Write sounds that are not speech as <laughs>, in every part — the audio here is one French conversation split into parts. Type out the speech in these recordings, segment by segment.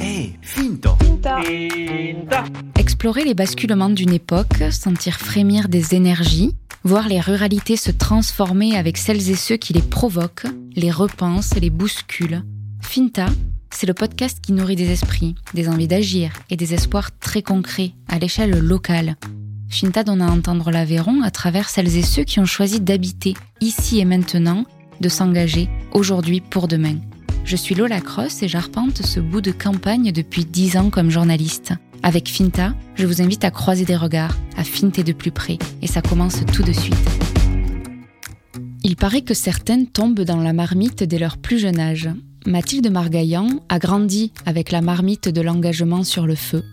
Hey, finto. Explorer les basculements d'une époque, sentir frémir des énergies, voir les ruralités se transformer avec celles et ceux qui les provoquent, les repensent, les bousculent. Finta, c'est le podcast qui nourrit des esprits, des envies d'agir et des espoirs très concrets à l'échelle locale. Finta donne à entendre l'Aveyron à travers celles et ceux qui ont choisi d'habiter ici et maintenant, de s'engager aujourd'hui pour demain. Je suis Lola Cross et j'arpente ce bout de campagne depuis dix ans comme journaliste. Avec Finta, je vous invite à croiser des regards, à finter de plus près, et ça commence tout de suite. Il paraît que certaines tombent dans la marmite dès leur plus jeune âge. Mathilde Margaillan a grandi avec la marmite de l'engagement sur le feu.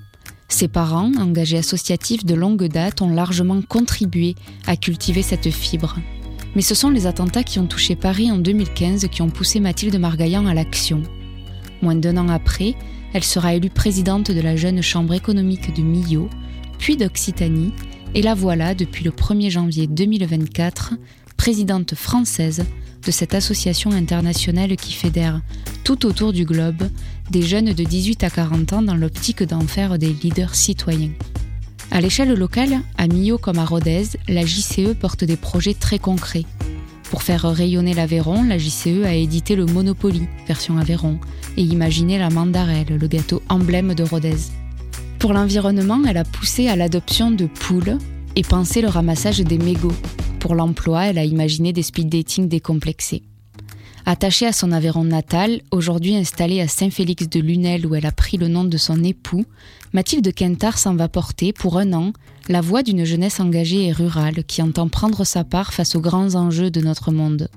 Ses parents, engagés associatifs de longue date, ont largement contribué à cultiver cette fibre. Mais ce sont les attentats qui ont touché Paris en 2015 qui ont poussé Mathilde Margaillan à l'action. Moins d'un an après, elle sera élue présidente de la jeune chambre économique de Millau, puis d'Occitanie, et la voilà depuis le 1er janvier 2024, présidente française de cette association internationale qui fédère tout autour du globe des jeunes de 18 à 40 ans dans l'optique d'en faire des leaders citoyens. À l'échelle locale, à Millau comme à Rodez, la JCE porte des projets très concrets. Pour faire rayonner l'Aveyron, la JCE a édité le Monopoly, version Aveyron, et imaginé la mandarelle, le gâteau emblème de Rodez. Pour l'environnement, elle a poussé à l'adoption de poules et pensé le ramassage des mégots. Pour l'emploi, elle a imaginé des speed dating décomplexés. Attachée à son Aveyron natal, aujourd'hui installée à Saint-Félix de Lunel où elle a pris le nom de son époux, Mathilde Quintard s'en va porter, pour un an, la voix d'une jeunesse engagée et rurale qui entend prendre sa part face aux grands enjeux de notre monde.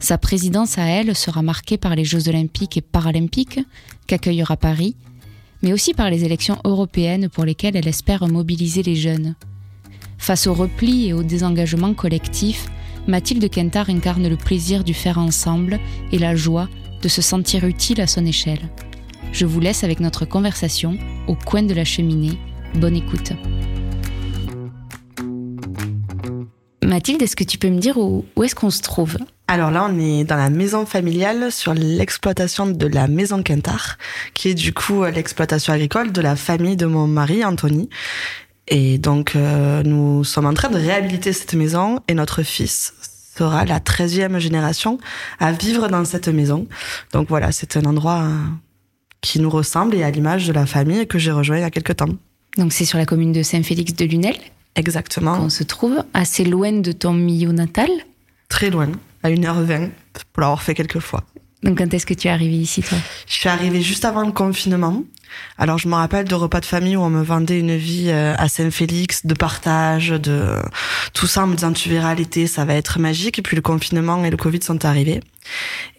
Sa présidence à elle sera marquée par les Jeux olympiques et paralympiques qu'accueillera Paris, mais aussi par les élections européennes pour lesquelles elle espère mobiliser les jeunes. Face au repli et au désengagement collectif, Mathilde Quintard incarne le plaisir du faire ensemble et la joie de se sentir utile à son échelle. Je vous laisse avec notre conversation au coin de la cheminée. Bonne écoute. Mathilde, est-ce que tu peux me dire où, est-ce qu'on se trouve? Alors là, on est dans la maison familiale sur l'exploitation de la maison Quintard, qui est du coup l'exploitation agricole de la famille de mon mari, Anthony. Et donc, euh, nous sommes en train de réhabiliter cette maison et notre fils sera la 13e génération à vivre dans cette maison. Donc voilà, c'est un endroit euh, qui nous ressemble et à l'image de la famille que j'ai rejoint il y a quelques temps. Donc c'est sur la commune de Saint-Félix de Lunel Exactement. qu'on se trouve, assez loin de ton milieu natal. Très loin, à 1h20, pour l'avoir fait quelques fois. Donc quand est-ce que tu es arrivée ici, toi? Je suis arrivée juste avant le confinement. Alors je me rappelle de repas de famille où on me vendait une vie euh, à Saint-Félix, de partage, de tout ça en me disant tu verras l'été, ça va être magique. Et puis le confinement et le Covid sont arrivés.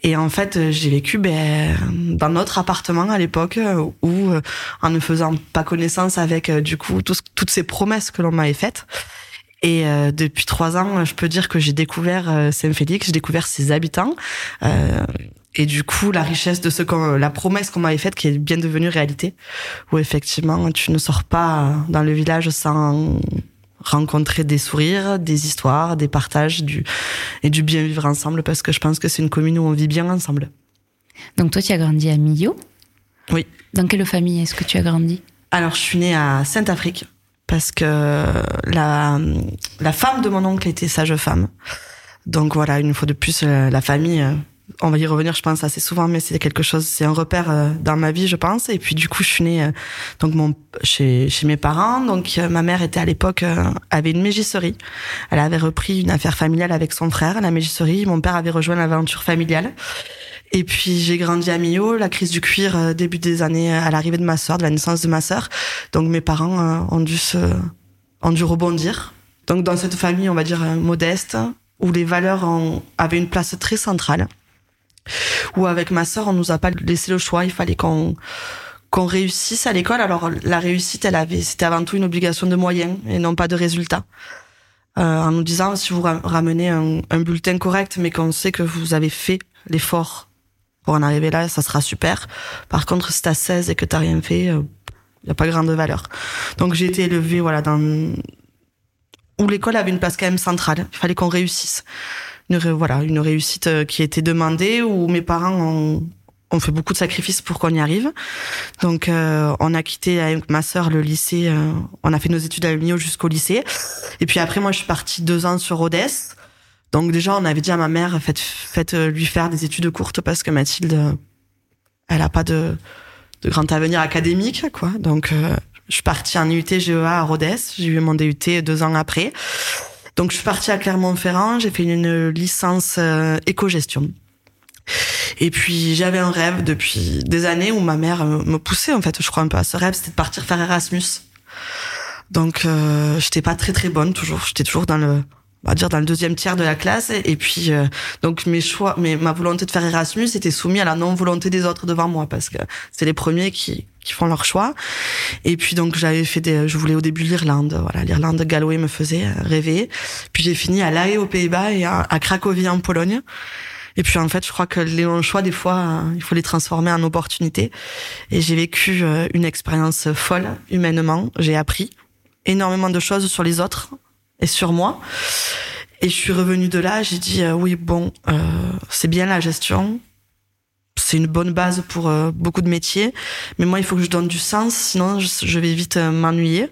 Et en fait, euh, j'ai vécu ben, dans notre appartement à l'époque euh, où, en ne faisant pas connaissance avec du coup tout, toutes ces promesses que l'on m'avait faites, et euh, depuis trois ans, je peux dire que j'ai découvert Saint-Félix, j'ai découvert ses habitants. Euh, et du coup, la richesse de ce qu'on, la promesse qu'on m'avait faite, qui est bien devenue réalité, où effectivement, tu ne sors pas dans le village sans rencontrer des sourires, des histoires, des partages, du et du bien vivre ensemble, parce que je pense que c'est une commune où on vit bien ensemble. Donc toi, tu as grandi à Millau Oui. Dans quelle famille est-ce que tu as grandi? Alors, je suis née à Sainte-Afrique parce que la, la femme de mon oncle était sage-femme. Donc voilà, une fois de plus, euh, la famille, on va y revenir, je pense, assez souvent, mais c'est quelque chose, c'est un repère euh, dans ma vie, je pense. Et puis du coup, je suis née euh, donc mon, chez, chez mes parents. Donc ma mère était à l'époque, avait une mégisserie. Elle avait repris une affaire familiale avec son frère, la mégisserie. Mon père avait rejoint l'aventure familiale. Et puis j'ai grandi à Millau, la crise du cuir euh, début des années à l'arrivée de ma sœur, de la naissance de ma sœur. Donc mes parents euh, ont dû se ont dû rebondir. Donc dans cette famille, on va dire euh, modeste, où les valeurs ont, avaient une place très centrale. Où avec ma sœur, on nous a pas laissé le choix, il fallait qu'on qu'on réussisse à l'école. Alors la réussite, elle avait, c'était avant tout une obligation de moyens et non pas de résultats. Euh, en nous disant si vous ramenez un, un bulletin correct, mais qu'on sait que vous avez fait l'effort pour en arriver là, ça sera super. Par contre, si t'as 16 et que t'as rien fait, il euh, y a pas grande valeur. Donc j'ai été élevée voilà dans où l'école avait une place quand même centrale. Il fallait qu'on réussisse. Une voilà une réussite qui a été demandée où mes parents ont on fait beaucoup de sacrifices pour qu'on y arrive. Donc, euh, on a quitté avec ma sœur le lycée. Euh, on a fait nos études à l'UNIO jusqu'au lycée. Et puis après, moi, je suis partie deux ans sur Rhodes. Donc déjà, on avait dit à ma mère, faites, euh, lui faire des études courtes parce que Mathilde, elle a pas de, de grand avenir académique, quoi. Donc, je suis partie en IUT GEA à Rhodes. J'ai eu mon DUT deux ans après. Donc, je suis partie à Clermont-Ferrand. J'ai fait une licence éco-gestion. Et puis j'avais un rêve depuis des années où ma mère me poussait en fait, je crois un peu à ce rêve, c'était de partir faire Erasmus. Donc euh, j'étais pas très très bonne toujours, j'étais toujours dans le on va dire dans le deuxième tiers de la classe et puis euh, donc mes choix mais ma volonté de faire Erasmus était soumise à la non volonté des autres devant moi parce que c'est les premiers qui qui font leur choix et puis donc j'avais fait des je voulais au début l'Irlande voilà l'Irlande Galway me faisait rêver puis j'ai fini à La Haye aux Pays-Bas et à, Cracovie en Pologne et puis en fait, je crois que les choix, des fois, euh, il faut les transformer en opportunités. Et j'ai vécu euh, une expérience folle humainement. J'ai appris énormément de choses sur les autres et sur moi. Et je suis revenue de là, j'ai dit euh, oui, bon, euh, c'est bien la gestion, c'est une bonne base pour beaucoup de métiers, mais moi, il faut que je donne du sens, sinon je, vais vite m'ennuyer.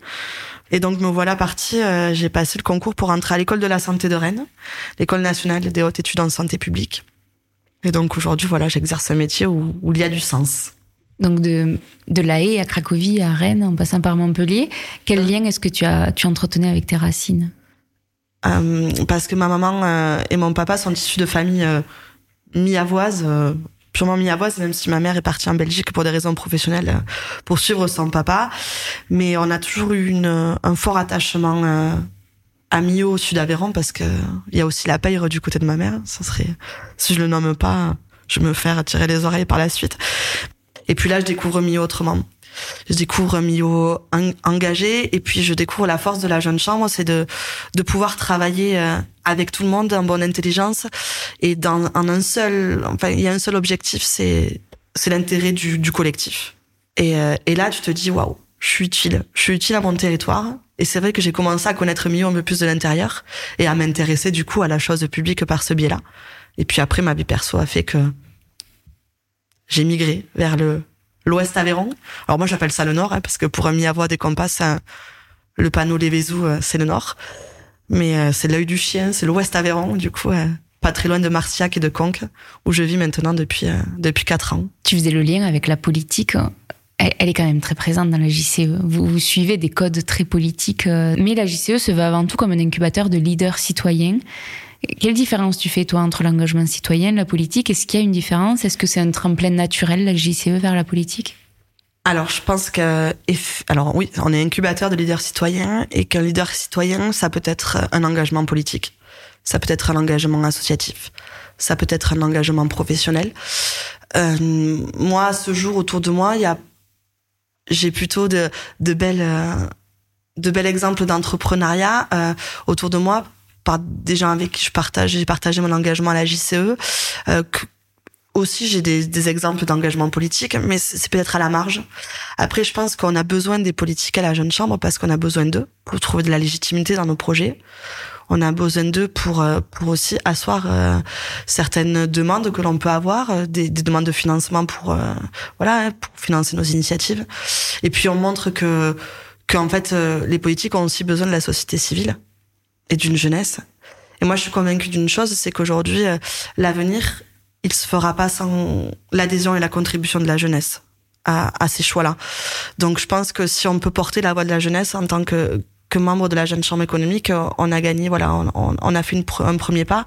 Et donc me voilà partie, j'ai passé le concours pour entrer à l'école de la santé de Rennes, l'école nationale des hautes études en santé publique. Et donc aujourd'hui, voilà, j'exerce un métier où, où, il y a du sens. Donc de, de La Haye à Cracovie, à Rennes, en passant par Montpellier, quel euh. lien est-ce que tu, as, tu entretenais avec tes racines? Euh, Parce que ma maman euh, et mon papa sont issus de familles euh, mi-avoises, euh, purement mi-avoises, même si ma mère est partie en Belgique pour des raisons professionnelles pour suivre son papa. Mais on a toujours eu une, un fort attachement à Millau au sud d'Aveyron parce que il y a aussi la Peyre du côté de ma mère. Ça serait, si je le nomme pas, je me faire tirer les oreilles par la suite. Et puis là, je découvre Millau autrement. Je découvre Millau engagé et puis je découvre la force de la jeune chambre, c'est de pouvoir travailler euh, avec tout le monde en bonne intelligence et dans en un seul, enfin il y a un seul objectif, c'est l'intérêt du, collectif. Et, euh, et là, tu te dis waouh, je suis utile, je suis utile à mon territoire et c'est vrai que j'ai commencé à connaître mieux un peu plus de l'intérieur et à m'intéresser du coup à la chose publique par ce biais-là. Et puis après, ma vie perso a fait que j'ai migré vers le l'Ouest Aveyron. Alors moi, j'appelle ça le Nord, hein, parce que pour un mi-avoir des compas, le panneau Les Vézous, euh, c'est le Nord. Mais euh, c'est l'œil du chien, c'est l'Ouest Aveyron, du coup, euh, pas très loin de Marciac et de Conques, où je vis maintenant depuis depuis quatre ans. Tu faisais le lien avec la politique elle, est quand même très présente dans la JCE. Vous, suivez des codes très politiques, mais la JCE se veut avant tout comme un incubateur de leaders citoyens. Quelle différence tu fais, toi, entre l'engagement citoyen et la politique? Est-ce qu'il y a une différence? Est-ce que c'est un tremplin naturel, la JCE, vers la politique? Alors, je pense que, alors oui, on est incubateur de leaders citoyens et qu'un leader citoyen, ça peut être un engagement politique, ça peut être un engagement associatif, ça peut être un engagement professionnel. Euh, moi, ce jour, autour de moi, il y a j'ai plutôt de, belles de bels exemples d'entrepreneuriat euh, autour de moi par des gens avec qui je partage j'ai partagé mon engagement à la JCE euh, aussi j'ai des, des exemples d'engagement politique mais c'est peut-être à la marge. Après je pense qu'on a besoin des politiques à la jeune chambre parce qu'on a besoin d'eux pour trouver de la légitimité dans nos projets. On a besoin d'eux pour euh, pour aussi asseoir euh, certaines demandes que l'on peut avoir, euh, des, des, demandes de financement pour voilà hein, pour financer nos initiatives. Et puis on montre que qu'en fait les politiques ont aussi besoin de la société civile et d'une jeunesse. Et moi je suis convaincue d'une chose, c'est qu'aujourd'hui l'avenir il se fera pas sans l'adhésion et la contribution de la jeunesse à, ces choix-là. Donc je pense que si on peut porter la voix de la jeunesse en tant que que membre de la jeune chambre économique, euh, on a gagné, voilà, on, a fait un premier pas.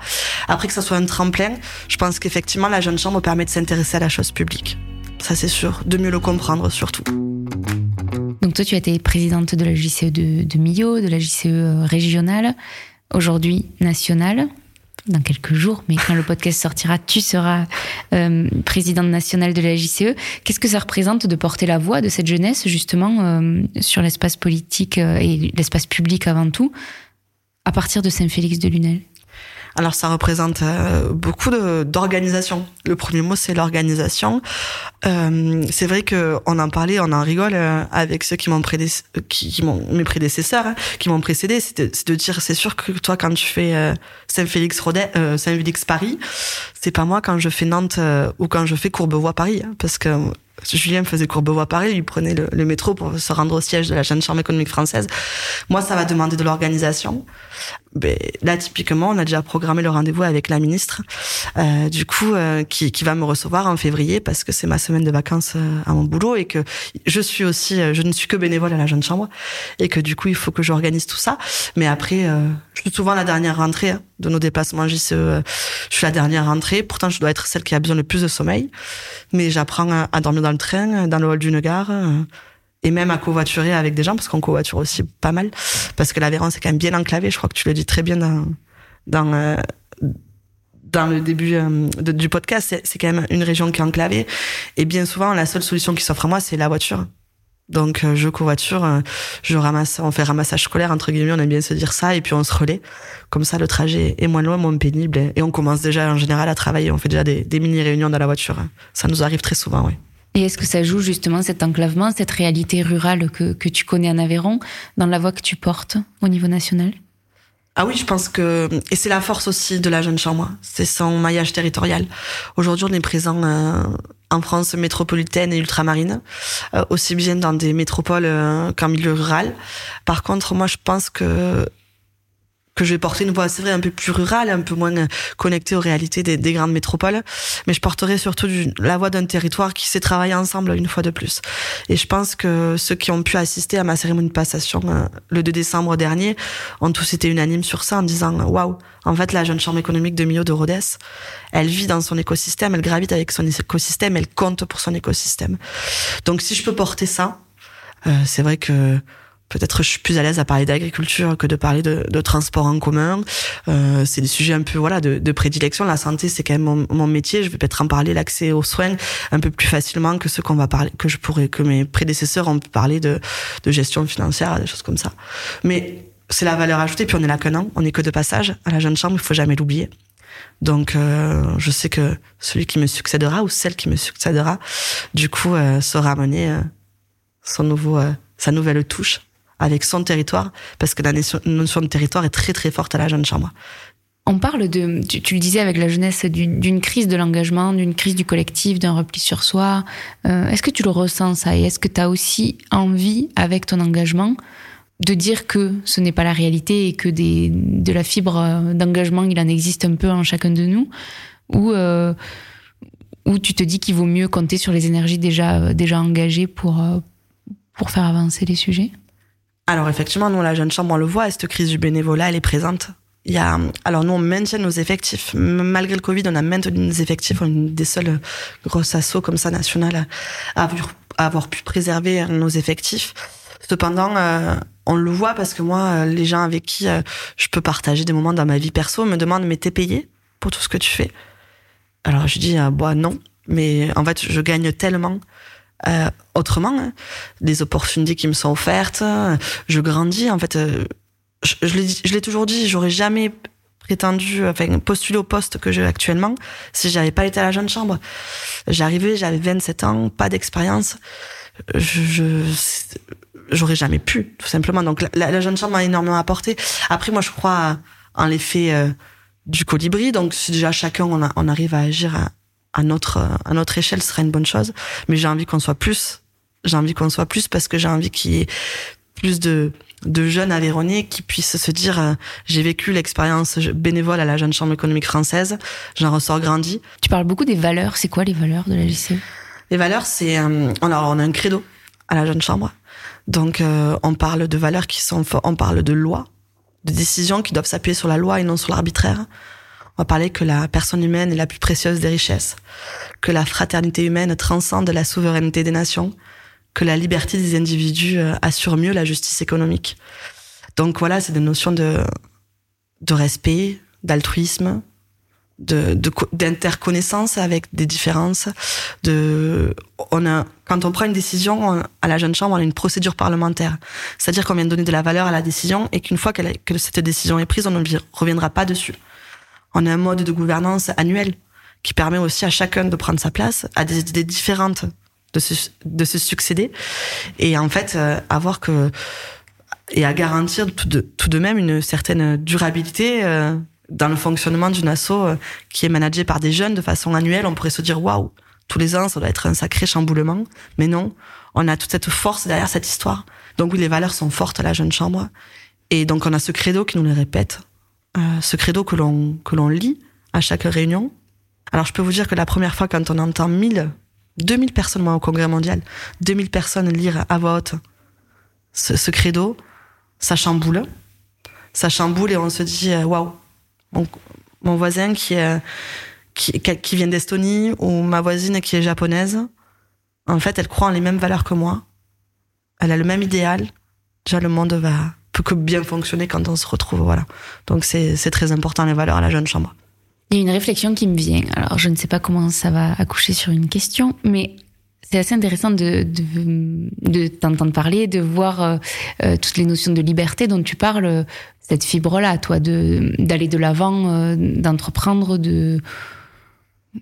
Après que ça soit un tremplin, je pense qu'effectivement la jeune chambre permet de s'intéresser à la chose publique. Ça c'est sûr, de mieux le comprendre surtout. Donc toi tu as été présidente de la JCE de, Millau, de la JCE euh, régionale, aujourd'hui nationale dans quelques jours, mais quand le podcast sortira, tu seras euh, présidente nationale de la JCE. Qu'est-ce que ça représente de porter la voix de cette jeunesse, justement, euh, sur l'espace politique et l'espace public avant tout, à partir de Saint-Félix de Lunel Alors ça représente euh, beaucoup d'organisation. Le premier mot c'est l'organisation. Euh, c'est vrai que on en parlait, on en rigole euh, avec ceux qui m'ont qui, qui mes prédécesseurs, hein, qui m'ont précédé, c'est de, de, dire c'est sûr que toi quand tu fais euh, Saint-Félix euh, Saint-Félix Paris, c'est pas moi quand je fais Nantes ou quand je fais Courbevoie Paris, hein, parce que Julien faisait Courbevoie Paris, il prenait le, le, métro pour se rendre au siège de la jeune chambre économique française. Moi, ça va demander de l'organisation. Ben, là, typiquement, on a déjà programmé le rendez-vous avec la ministre, euh, du coup, euh, qui, qui, va me recevoir en février parce que c'est ma semaine de vacances euh, à mon boulot et que je suis aussi, euh, je ne suis que bénévole à la jeune chambre et que du coup, il faut que j'organise tout ça. Mais après, euh, je suis souvent la dernière rentrée hein, de nos déplacements JCE. je suis la dernière rentrée. Pourtant, je dois être celle qui a besoin le plus de sommeil. Mais j'apprends à, à dormir dans le train, dans le hall d'une gare et même à covoiturer avec des gens parce qu'on covoiture aussi pas mal parce que l'Aveyron c'est quand même bien enclavé je crois que tu le dis très bien dans dans euh, le début euh, du podcast c'est quand même une région qui est enclavée et bien souvent la seule solution qui s'offre à moi c'est la voiture donc euh, je covoiture, je ramasse, on fait ramassage scolaire entre guillemets, on aime bien se dire ça, et puis on se relaie. Comme ça, le trajet est moins loin, moins pénible, et on commence déjà en général à travailler. On fait déjà des, des mini réunions dans la voiture. Ça nous arrive très souvent, oui. Et est-ce que ça joue justement cet enclavement, cette réalité rurale que, que tu connais en Aveyron dans la voie que tu portes au niveau national? Ah oui, je pense que et c'est la force aussi de la jeune chambre, c'est son maillage territorial. Aujourd'hui, on est présent euh, en France métropolitaine et ultramarine, euh, aussi bien dans des métropoles euh, qu'en milieu rural. Par contre, moi, je pense que que je vais porter une voix, c'est vrai, un peu plus rurale, un peu moins connectée aux réalités des, des grandes métropoles. Mais je porterai surtout la voix d'un territoire qui s'est travaillé ensemble une fois de plus. Et je pense que ceux qui ont pu assister à ma cérémonie de passation euh, le 2 décembre dernier ont tous été unanimes sur ça en disant waouh, en fait, la jeune chambre économique de Millau de Rhodes, elle vit dans son écosystème, elle gravite avec son écosystème, elle compte pour son écosystème. Donc si je peux porter ça, euh, c'est vrai que peut-être je suis plus à l'aise à parler d'agriculture que de parler de, de transport en commun. Euh, c'est des sujets un peu voilà de, de prédilection. La santé, c'est quand même mon, mon, métier. Je vais peut-être en parler l'accès aux soins un peu plus facilement que ce qu'on va parler, que je pourrais, que mes prédécesseurs ont pu parler de, de gestion financière, des choses comme ça. Mais c'est la valeur ajoutée. Puis on est là qu'un an, on est que de passage à la jeune chambre. Il faut jamais l'oublier. Donc, euh, je sais que celui qui me succédera ou celle qui me succédera, du coup, euh, saura amener euh, son nouveau, euh, sa nouvelle touche avec son territoire, parce que la notion de territoire est très très forte à la jeune chambre. On parle de, tu, le disais avec la jeunesse, d'une crise de l'engagement, d'une crise du collectif, d'un repli sur soi. Euh, est-ce que tu le ressens ça? Et est-ce que tu as aussi envie, avec ton engagement, de dire que ce n'est pas la réalité et que des, de la fibre d'engagement, il en existe un peu en chacun de nous? Ou, euh, ou tu te dis qu'il vaut mieux compter sur les énergies déjà, déjà engagées pour, euh, pour faire avancer les sujets? Alors effectivement, nous, la jeune chambre, on le voit, cette crise du bénévolat, elle est présente. Il y a, alors nous, on maintient nos effectifs. Malgré le Covid, on a maintenu nos effectifs. On est des seules grosses assauts comme ça nationales à avoir pu préserver nos effectifs. Cependant, euh, on le voit parce que moi, les gens avec qui euh, je peux partager des moments dans ma vie perso me demandent mais t'es payé pour tout ce que tu fais? Alors je dis euh, bah non, mais en fait je gagne tellement euh, autrement, hein. les opportunités qui me sont offertes, je grandis. En fait, euh, je, l'ai toujours dit, j'aurais jamais prétendu, enfin, postulé au poste que j'ai actuellement si j'avais pas été à la jeune chambre. J'arrivais, j'avais 27 ans, pas d'expérience. J'aurais jamais pu, tout simplement. Donc, la, jeune chambre m'a énormément apporté. Après, moi, je crois en l'effet euh, du colibri. Donc, si déjà chacun, on, on arrive à agir à, à notre à notre échelle ce serait une bonne chose. Mais j'ai envie qu'on soit plus j'ai envie qu'on soit plus parce que j'ai envie qu'il y ait plus de de jeunes Aveyronais qui puissent se dire euh, j'ai vécu l'expérience bénévole à la jeune chambre économique française. J'en ressors grandi. Tu parles beaucoup des valeurs. C'est quoi les valeurs de la JCE les valeurs c'est euh, on a on a un credo à la jeune chambre. Donc euh, on parle de valeurs qui sont on parle de loi de décisions qui doivent s'appuyer sur la loi et non sur l'arbitraire on va parler que la personne humaine est la plus précieuse des richesses, que la fraternité humaine transcende la souveraineté des nations, que la liberté des individus euh, assure mieux la justice économique. Donc voilà, c'est des notions de, de respect, d'altruisme, de, d'interconnaissance avec des différences. De, quand on prend une décision à la jeune chambre, on a une procédure parlementaire. C'est-à-dire qu'on vient donner de la valeur à la décision et qu'une fois que cette décision est prise, on ne reviendra pas dessus On a un mode de gouvernance annuel qui permet aussi à chacun de prendre sa place, à des idées différentes de se, de se succéder. Et en fait, euh, avoir que et à garantir tout de, tout de même une certaine durabilité euh, dans le fonctionnement d'une asso euh, qui est managée par des jeunes de façon annuelle. On pourrait se dire waouh, tous les ans ça doit être un sacré chamboulement, mais non, on a toute cette force derrière cette histoire. Donc oui, les valeurs sont fortes à la jeune chambre, et donc on a ce credo qui nous les répète, euh, ce credo que l'on que l'on lit à chaque réunion. Alors je peux vous dire que la première fois quand on entend 1000, 2000 personnes au congrès mondial, 2000 personnes lire à voix haute ce, credo, ça chamboule. Ça chamboule et on se dit, euh, waouh, mon, voisin qui, qui, qui vient d'Estonie ou ma voisine qui est japonaise, en fait, elle croit en les mêmes valeurs que moi. Elle a le même idéal. Déjà, le monde va peut que bien fonctionner quand on se retrouve. Voilà. Donc, c'est très important, les valeurs à la jeune chambre. Il y a une réflexion qui me vient. Alors, je ne sais pas comment ça va accoucher sur une question, mais c'est assez intéressant de, t'entendre parler, de voir euh, euh, toutes les notions de liberté dont tu parles, cette fibre-là, toi, d'aller de l'avant, euh, d'entreprendre, de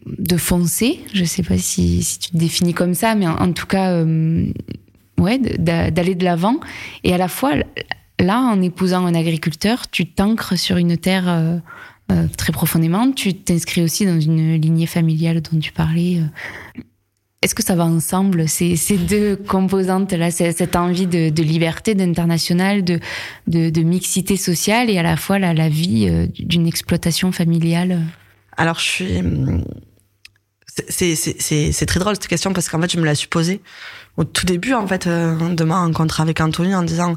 de foncer. Je sais pas si, tu te définis comme ça, mais en, tout cas, ouais, d'aller de l'avant. Et à la fois, là, en épousant un agriculteur, tu t'ancres sur une terre euh, euh, très profondément. Tu t'inscris aussi dans une lignée familiale dont tu parlais. Est-ce que ça va ensemble, ces, deux composantes-là, cette envie de, liberté, d'international, de, mixité sociale et à la fois la, vie euh, d'une exploitation familiale? Alors, je suis. C'est très drôle cette question parce qu'en fait, je me la suis posée au tout début, en fait, euh, de ma rencontre avec Anthony en disant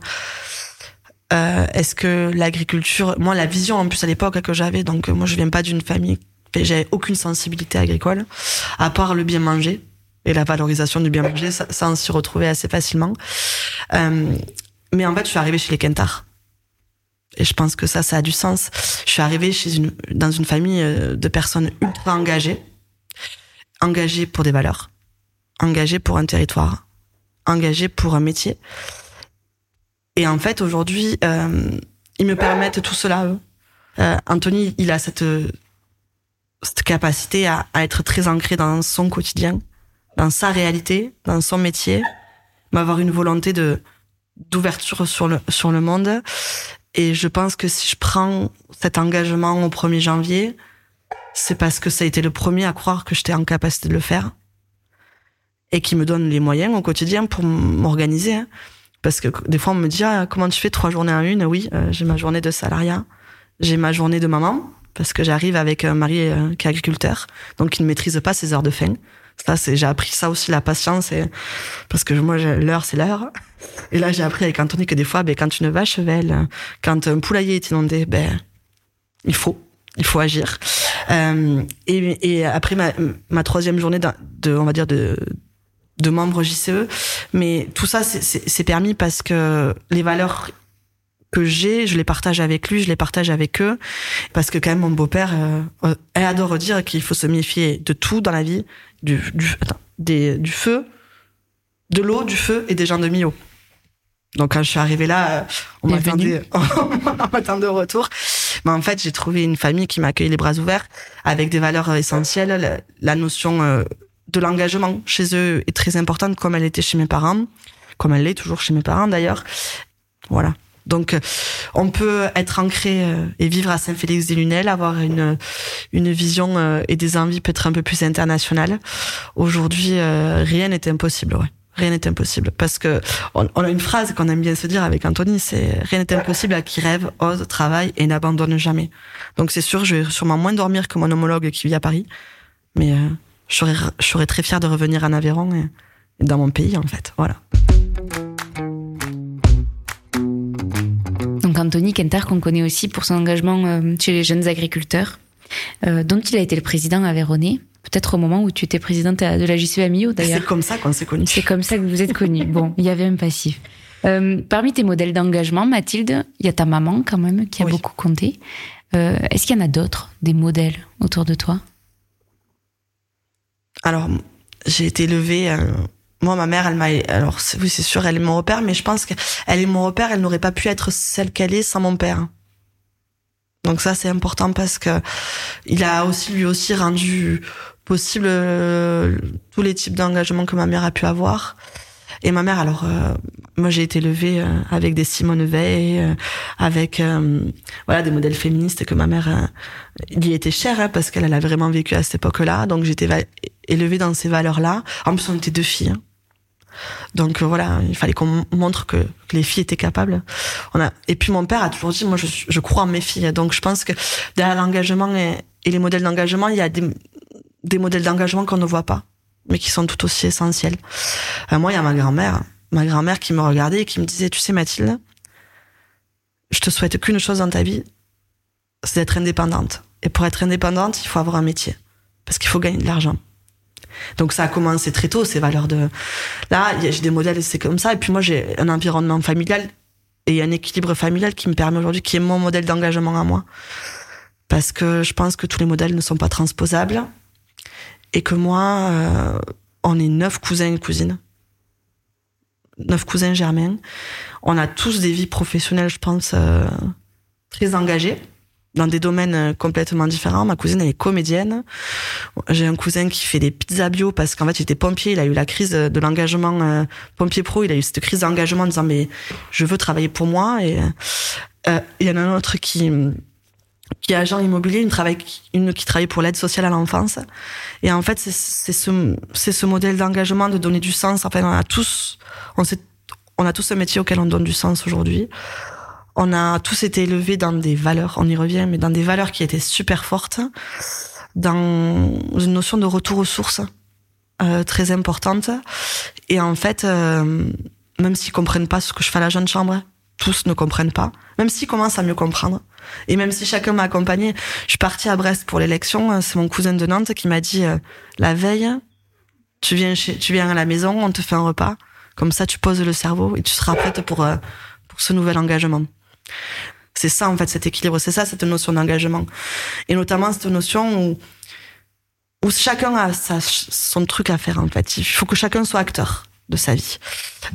euh, est-ce que l'agriculture. Moi, la vision en plus à l'époque que j'avais, donc moi, je viens pas d'une famille. J'avais aucune sensibilité agricole, à part le bien manger et la valorisation du bien manger, ça, ça on s'y retrouvait assez facilement. Euh, mais en fait, je suis arrivée chez les Kentars. Et je pense que ça, ça a du sens. Je suis arrivée chez une, dans une famille euh, de personnes ultra engagées, engagées pour des valeurs, engagées pour un territoire, engagées pour un métier. Et en fait, aujourd'hui, euh, ils me permettent tout cela. Euh, Anthony, il a cette, cette capacité à, à être très ancré dans son quotidien dans sa réalité, dans son métier, m'avoir une volonté de d'ouverture sur le sur le monde. Et je pense que si je prends cet engagement au 1er janvier, c'est parce que ça a été le premier à croire que j'étais en capacité de le faire et qui me donne les moyens au quotidien pour m'organiser. Parce que des fois on me dit ah, comment tu fais trois journées en une? Oui, euh, j'ai ma journée de salariat, j'ai ma journée de maman parce que j'arrive avec un mari euh, qui est agriculteur, donc il ne maîtrise pas ses heures de faim. Ça, c'est, j'ai appris ça aussi, la patience, et, parce que moi, l'heure, c'est l'heure. Et là, j'ai appris avec Anthony que des fois, ben, quand une vache velle, quand un poulailler est inondé, ben, il faut, il faut agir. Euh, et, après ma, troisième journée de, on va dire, de, de membre JCE, mais tout ça, c'est permis parce que les valeurs que j'ai, je les partage avec lui, je les partage avec eux, parce que quand même mon beau-père, euh, elle adore dire qu'il faut se méfier de tout dans la vie, du, du, attends, des, du feu, de l'eau, du feu et des gens de Mio. Donc quand je suis arrivée là, euh, on <laughs> m'attendait, au retour. Mais en fait, j'ai trouvé une famille qui m'accueille les bras ouverts, avec des valeurs essentielles. La, la notion euh, de l'engagement chez eux est très importante, comme elle était chez mes parents, comme elle l'est toujours chez mes parents d'ailleurs. Voilà. Donc, euh, on peut être ancré euh, et vivre à Saint-Félix-des-Lunel, avoir une, une vision euh, et des envies peut-être un peu plus internationales. Aujourd'hui, rien n'est impossible, ouais. Rien n'est impossible. Parce que on, a une phrase qu'on aime bien se dire avec Anthony, c'est rien n'est impossible à qui rêve, ose, travaille et n'abandonne jamais. Donc c'est sûr, je vais sûrement moins dormir que mon homologue qui vit à Paris. Mais je, serais, je serais très fière de revenir en Aveyron et, et dans mon pays, en fait. Voilà. Anthony Kenter, qu'on connaît aussi pour son engagement euh, chez les jeunes agriculteurs, euh, dont il a été le président à Véronée. Peut-être au moment où tu étais présidente de la JCE Amio, d'ailleurs. C'est comme ça qu'on s'est connus. C'est comme ça que vous êtes connus. <laughs> bon, il y avait un passif. Euh, parmi tes modèles d'engagement, Mathilde, il y a ta maman quand même qui a beaucoup compté. Est-ce qu'il y en a d'autres, des modèles autour de toi? Alors, j'ai été élevée moi, ma mère, elle m'a, alors oui, c'est sûr, elle est mon repère, mais je pense qu'elle est mon repère, elle n'aurait pas pu être celle qu'elle est sans mon père. Donc ça c'est important parce que il a aussi lui aussi rendu possible euh, tous les types d'engagement que ma mère a pu avoir. Et ma mère, alors, euh, moi j'ai été élevée euh, avec des Simone Veil, avec voilà des modèles féministes que ma mère lui était chère hein, parce qu'elle a vraiment vécu à cette époque-là. Donc j'étais élevée dans ces valeurs-là. En plus on était deux filles. Hein. Donc voilà, il fallait qu'on montre que, les filles étaient capables. Et puis mon père a toujours dit moi je, crois en mes filles. Donc je pense que derrière l'engagement et, les modèles d'engagement, il y a des, des modèles d'engagement qu'on ne voit pas, mais qui sont tout aussi essentiels. Euh, moi, il y a ma grand-mère, ma grand-mère qui me regardait et qui me disait, tu sais Mathilde, je te souhaite qu'une chose dans ta vie, c'est d'être indépendante. Et pour être indépendante, il faut avoir un métier, parce qu'il faut gagner de l'argent. Donc ça a commencé très tôt, ces valeurs de... Là, j'ai des modèles, c'est comme ça. Et puis moi, j'ai un environnement familial et un équilibre familial qui me permet aujourd'hui, qui est mon modèle d'engagement à moi. Parce que je pense que tous les modèles ne sont pas transposables et que moi, euh, on est neuf cousins et cousines. Neuf cousins germains. On a tous des vies professionnelles, je pense, euh, très engagées dans des domaines euh, complètement différents. Ma cousine, elle est comédienne. J'ai un cousin qui fait des pizzas bio parce qu'en fait, il était pompier. Il a eu la crise de l'engagement pompier pro. Il a eu cette crise d'engagement en disant, mais je veux travailler pour moi. Et il y en a un autre qui qui est agent immobilier, une, travaille, une qui travaille pour l'aide sociale à l'enfance. Et en fait, c'est ce, ce modèle d'engagement, de donner du sens. Enfin, on a tous, on, sait, on a tous un métier auquel on donne du sens aujourd'hui. On a tous été élevés dans des valeurs, on y revient, mais dans des valeurs qui étaient super fortes, dans une notion de retour aux sources euh, très importante. Et en fait, euh, même s'ils comprennent pas ce que je fais à la jeune chambre, tous ne comprennent pas, même s'ils commencent à mieux comprendre. Et même si chacun m'a accompagné, je suis partie à Brest pour l'élection. Euh, c'est mon cousin de Nantes qui m'a dit la veille, tu viens chez, tu viens à la maison, on te fait un repas. Comme ça, tu poses le cerveau et tu seras prête pour pour ce nouvel engagement. C'est ça en fait cet équilibre, c'est ça cette notion d'engagement. Et notamment cette notion où chacun a son truc à faire en fait. Il faut que chacun soit acteur de sa vie.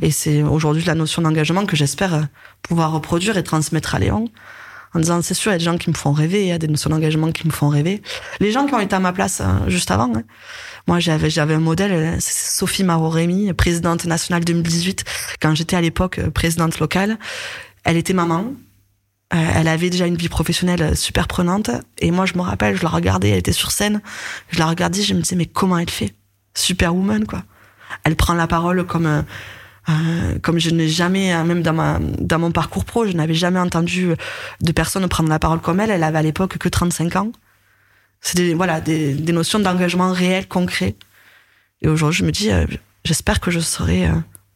Et c'est aujourd'hui la notion d'engagement que j'espère pouvoir reproduire et transmettre à Léon en disant c'est sûr il y a des gens qui me font rêver il y a des notions d'engagement qui me font rêver les gens qui ont été à ma place hein, juste avant hein. moi j'avais j'avais un modèle Sophie Marot-Rémy présidente nationale 2018 quand j'étais à l'époque euh, présidente locale elle était maman euh, elle avait déjà une vie professionnelle super prenante et moi je me rappelle je la regardais elle était sur scène je la regardais je me disais mais comment elle fait? Superwoman quoi elle prend la parole comme euh, comme je n'ai jamais, euh, même dans, ma, dans mon parcours pro, je n'avais jamais entendu de personne prendre la parole comme elle. Elle avait à l'époque que 35 ans. C'est des, voilà, des, notions d'engagement réel, concret. Et aujourd'hui, je me dis, euh, j'espère que je serai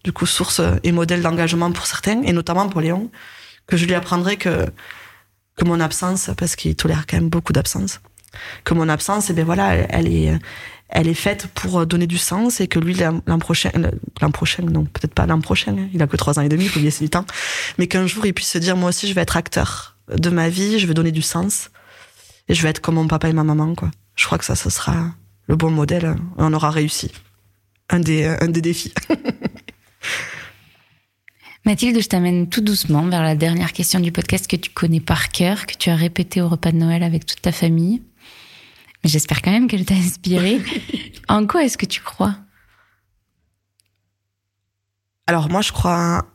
du coup source et modèle d'engagement pour certains, et notamment pour Léon, que je lui apprendrai que, que mon absence, parce qu'il tolère quand même beaucoup d'absence, que mon absence, et eh ben voilà, elle est, elle est faite pour euh, donner du sens et que lui l'an prochain l'an prochain non peut-être pas l'an prochain hein, il a que trois ans et demi il faut lui laisser du temps mais qu'un jour il puisse se dire moi aussi je vais être acteur de ma vie je vais donner du sens et je vais être comme mon papa et ma maman quoi je crois que ça ce sera le bon modèle hein. on aura réussi un des un des défis <laughs> Mathilde, je t'amène tout doucement vers la dernière question du podcast que tu connais par cœur, que tu as répété au repas de Noël avec toute ta famille. J'espère quand même qu'elle t'a inspiré. <laughs> en quoi est-ce que tu crois? Alors moi, je crois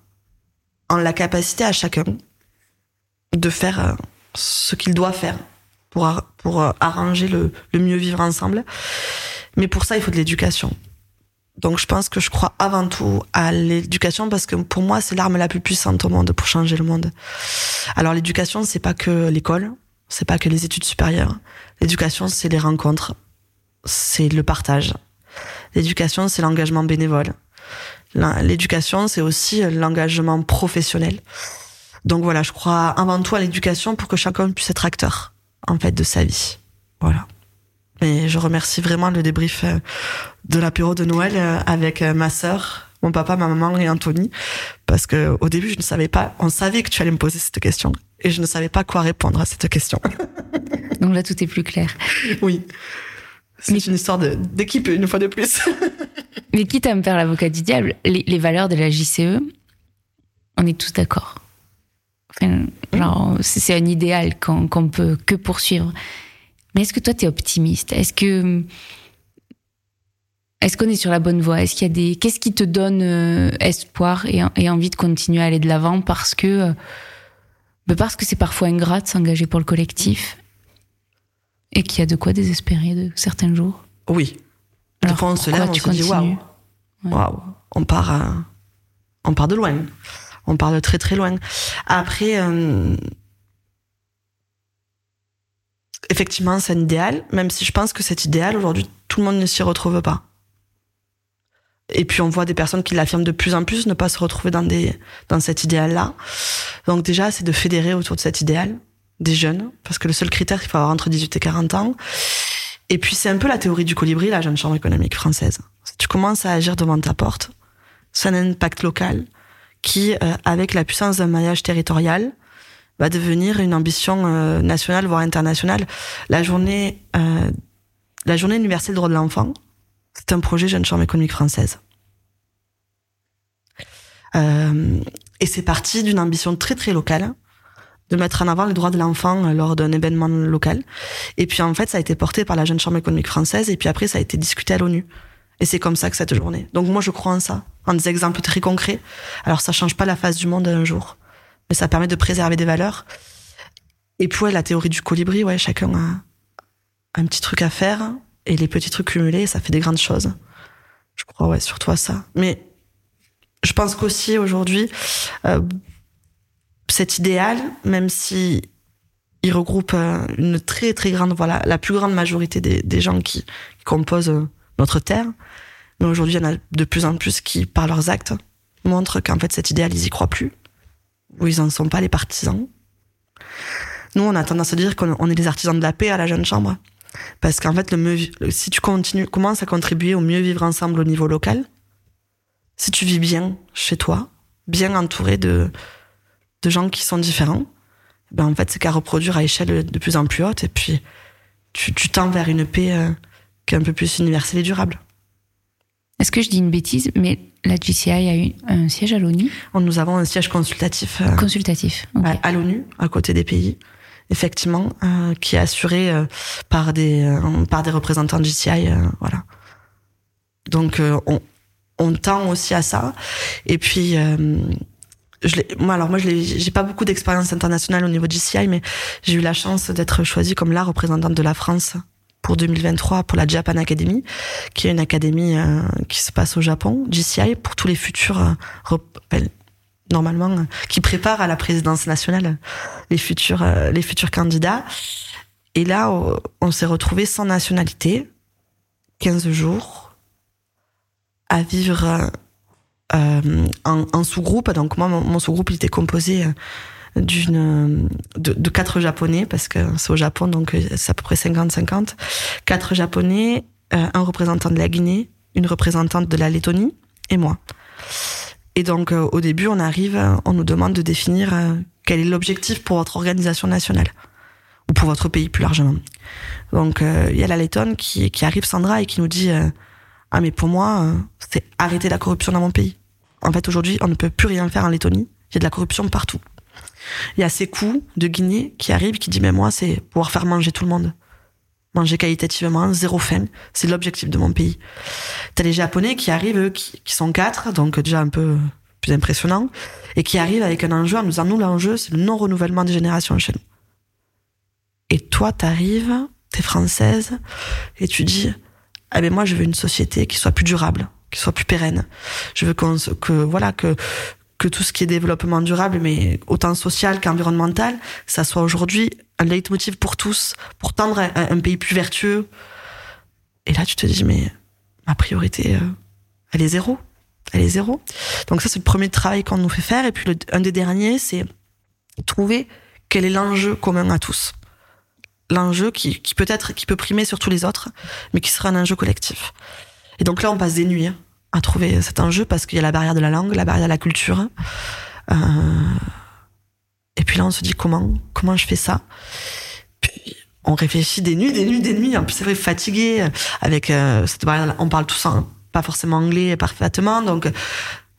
en la capacité à chacun de faire euh, ce qu'il doit faire pour, pour euh, arranger le, le mieux vivre ensemble. Mais pour ça, il faut de l'éducation. Donc je pense que je crois avant tout à l'éducation parce que pour moi, c'est l'arme la plus puissante au monde pour changer le monde. Alors l'éducation, c'est pas que l'école, c'est pas que les études supérieures. L'éducation, c'est les rencontres, c'est le partage. L'éducation, c'est l'engagement bénévole. L'éducation, c'est aussi l'engagement professionnel. Donc voilà, je crois avant tout à l'éducation pour que chacun puisse être acteur, en fait, de sa vie. Voilà. Et je remercie vraiment le débrief euh, de l'apéro de Noël euh, avec euh, ma sœur, mon papa, ma maman et Anthony, parce que au début je ne savais pas, on savait que tu allais me poser cette question et je ne savais pas quoi répondre à cette question. <laughs> Donc là tout est plus clair. Oui. C'est une histoire d'équipe une fois de plus. <laughs> Mais quitte à me faire l'avocat du diable, les, valeurs de la JCE, on est tous d'accord. genre, c'est un idéal qu'on peut que poursuivre. Mais est-ce que toi, tu es optimiste? Est-ce que. Est-ce qu'on est sur la bonne voie? Est-ce qu'il y a des. Qu'est-ce qui te donne euh, espoir et, et, envie de continuer à aller de l'avant parce que. Euh, ben parce que c'est parfois ingrat de s'engager pour le collectif et qu'il y a de quoi désespérer de certains jours? Oui. Alors, fois, on se lève, on se dit waouh. Waouh. On part, à... on part de loin. On part de très très loin. Après, euh, effectivement, c'est un idéal, même si je pense que cet idéal, aujourd'hui, tout le monde ne s'y retrouve pas. Et puis on voit des personnes qui l'affirment de plus en plus ne pas se retrouver dans des dans cet idéal-là. Donc déjà, c'est de fédérer autour de cet idéal des jeunes, parce que le seul critère, il faut avoir entre 18 et 40 ans. Et puis c'est un peu la théorie du colibri, la jeune chambre économique française. Tu commences à agir devant ta porte, c'est un impact local qui, euh, avec la puissance d'un maillage territorial, va devenir une ambition euh, nationale, voire internationale. La journée, euh, la journée universelle des droits de l'enfant, c'est un projet Jeune Chambre économique française. Euh, et c'est parti d'une ambition très très locale de mettre en avant les droits de l'enfant lors d'un événement local. Et puis en fait, ça a été porté par la Jeune Chambre économique française et puis après, ça a été discuté à l'ONU. Et c'est comme ça que cette journée. Donc moi, je crois en ça, en des exemples très concrets. Alors ça change pas la face du monde un jour, mais ça permet de préserver des valeurs. Et puis la théorie du colibri, ouais, chacun a un petit truc à faire et les petits trucs cumulés, ça fait des grandes choses. Je crois, ouais, surtout à ça. Mais je pense qu'aussi aujourd'hui, euh, cet idéal, même si il regroupe euh, une très très grande, voilà, la plus grande majorité des, des gens qui, qui, composent euh, notre terre, mais aujourd'hui il y en a de plus en plus qui, par leurs actes, montrent qu'en fait cet idéal ils y croient plus, ou ils en sont pas les partisans. Nous, on a tendance à dire qu'on est les artisans de la paix à la jeune chambre. Parce qu'en fait, le mieux, si tu continues, commences à contribuer au mieux vivre ensemble au niveau local, si tu vis bien chez toi, bien entouré de, de gens qui sont différents, ben en fait, c'est qu'à reproduire à échelle de plus en plus haute, et puis tu, tu tends vers une paix euh, qui est un peu plus universelle et durable. Est-ce que je dis une bêtise, mais la GCI a eu un siège à l'ONU Nous avons un siège consultatif. Euh, consultatif. À, à l'ONU, à côté des pays effectivement, euh, qui est assuré euh, par des par des représentants de GCI, voilà. Donc on on tend aussi à ça. Et puis je moi alors moi je j'ai pas beaucoup d'expérience internationale au niveau de GCI, mais j'ai eu la chance d'être choisie comme la représentante de la France pour 2023 pour la Japan Academy, qui est une académie qui se passe au Japon, GCI, pour tous les futurs normalement, qui prépare à la présidence nationale les futurs, euh, les futurs candidats. Et là, on s'est retrouvé sans nationalité, 15 jours, à vivre euh, en, sous-groupe. Donc moi, mon, sous-groupe, il était composé euh, d'une de, quatre japonais parce que c'est au Japon, donc c'est à peu près 50-50. Quatre japonais, un représentant de la Guinée, une représentante de la Lettonie et moi. Et donc, euh, au début, on arrive, euh, on nous demande de définir euh, quel est l'objectif pour votre organisation nationale ou pour votre pays plus largement. Donc, il y a la Lettonne qui, qui arrive, Sandra, et qui nous dit Ah, mais pour moi, c'est arrêter la corruption dans mon pays. En fait, aujourd'hui, on ne peut plus rien faire en Lettonie. Il y a de la corruption partout. Il y a ces coups de Guinée qui arrivent, qui dit Mais moi, c'est pouvoir faire manger tout le monde manger qualitativement, zéro faim. C'est l'objectif de mon pays. T'as les Japonais qui arrivent, eux, qui, sont quatre, donc déjà un peu plus impressionnant, et qui arrivent avec un enjeu en nous disant, nous, l'enjeu, c'est le non-renouvellement des générations chez nous. Et toi, t'arrives, t'es française, et tu dis, ah ben moi, je veux une société qui soit plus durable, qui soit plus pérenne. Je veux que, voilà, que, que tout ce qui est développement durable, mais autant social qu'environnemental, ça soit aujourd'hui un leitmotiv pour tous, pour tendre un pays plus vertueux. Et là, tu te dis, mais ma priorité, euh, elle est zéro. Elle est zéro. Donc ça, c'est le premier travail qu'on nous fait faire. Et puis, un des derniers, c'est trouver quel est l'enjeu commun à tous. L'enjeu qui, qui peut être, qui peut primer sur tous les autres, mais qui sera un enjeu collectif. Et donc là, on passe des nuits hein, à trouver cet enjeu parce qu'il y a la barrière de la langue, la barrière de la culture. Euh, et puis là, on se dit comment, comment je fais ça? Puis on réfléchit des nuits, des nuits, des nuits. En plus, c'est vrai, fatigué avec euh, cette barrière. On parle tous en, pas forcément anglais parfaitement, donc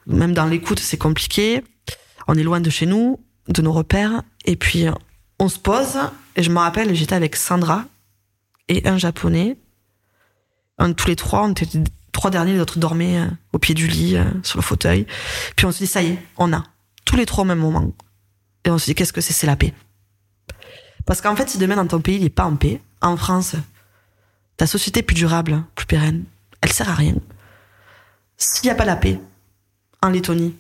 même dans l'écoute, c'est compliqué. On est loin de chez nous. de nos repères. Et puis, on se pose. Et je me rappelle, j'étais avec Sandra et un japonais. Tous les trois, on était trois derniers, les autres dormaient euh, au pied du lit, euh, sur le fauteuil. Puis on se dit, ça y est, on a. Tous les trois au même moment. Et on se dit, qu'est-ce que c'est C'est la paix. Parce qu'en fait, si demain dans ton pays, il n'est pas en paix, en France, ta société plus durable, plus pérenne, elle sert à rien. S'il n'y a pas la paix en Lettonie,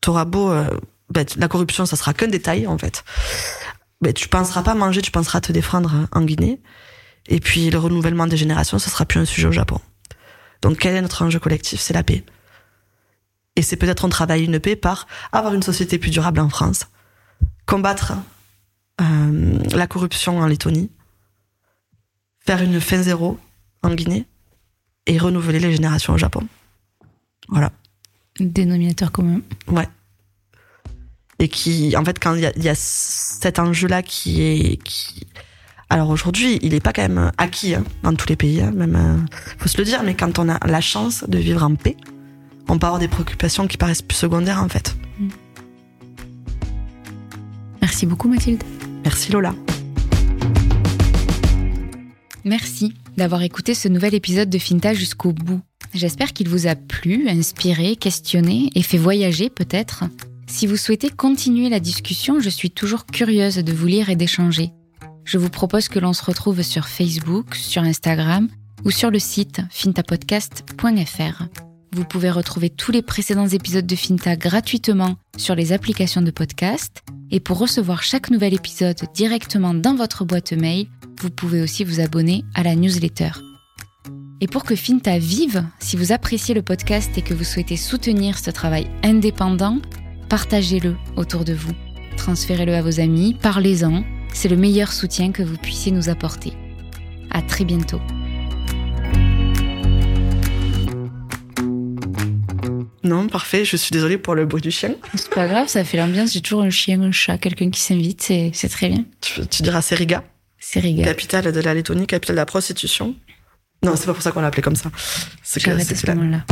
t'auras beau. euh, ben, la corruption, ça sera qu'un détail, en fait. Ben, tu penseras pas manger, tu penseras te défendre en Guinée. Et puis, le renouvellement des générations, ça sera plus un sujet au Japon. Donc, quel est notre enjeu collectif? C'est la paix. Et c'est peut-être on travaille une paix par avoir une société plus durable en France, combattre euh, la corruption en Lettonie, faire une fin zéro en Guinée et renouveler les générations au Japon. Voilà. Dénominateur commun. Ouais. Et qui, en fait, quand il y y a cet enjeu-là qui est. Qui... Alors aujourd'hui, il n'est pas quand même acquis hein, dans tous les pays, hein, même. euh, faut se le dire, mais quand on a la chance de vivre en paix, on peut avoir des préoccupations qui paraissent plus secondaires, en fait. Merci beaucoup Mathilde. Merci Lola. Merci d'avoir écouté ce nouvel épisode de Finta jusqu'au bout. J'espère qu'il vous a plu, inspiré, questionné et fait voyager peut-être. Si vous souhaitez continuer la discussion, je suis toujours curieuse de vous lire et d'échanger. Je vous propose que l'on se retrouve sur Facebook, sur Instagram ou sur le site fintapodcast.fr. Vous pouvez retrouver tous les précédents épisodes de Finta gratuitement sur les applications de podcast. Et pour recevoir chaque nouvel épisode directement dans votre boîte mail, vous pouvez aussi vous abonner à la newsletter. Et pour que Finta vive, si vous appréciez le podcast et que vous souhaitez soutenir ce travail indépendant, partagez-le autour de vous. Transférez-le à vos amis, parlez-en. C'est le meilleur soutien que vous puissiez nous apporter. À très bientôt. Non, parfait. Je suis désolée pour le bruit du chien. C'est pas grave, ça fait l'ambiance. J'ai toujours un chien, un chat, quelqu'un qui s'invite, c'est très bien. Tu, tu diras Seriga, régal. capitale de la Lettonie, capitale de la prostitution. Non, c'est pas pour ça qu'on l'a appelé comme ça. C'est que c'est ce moment-là.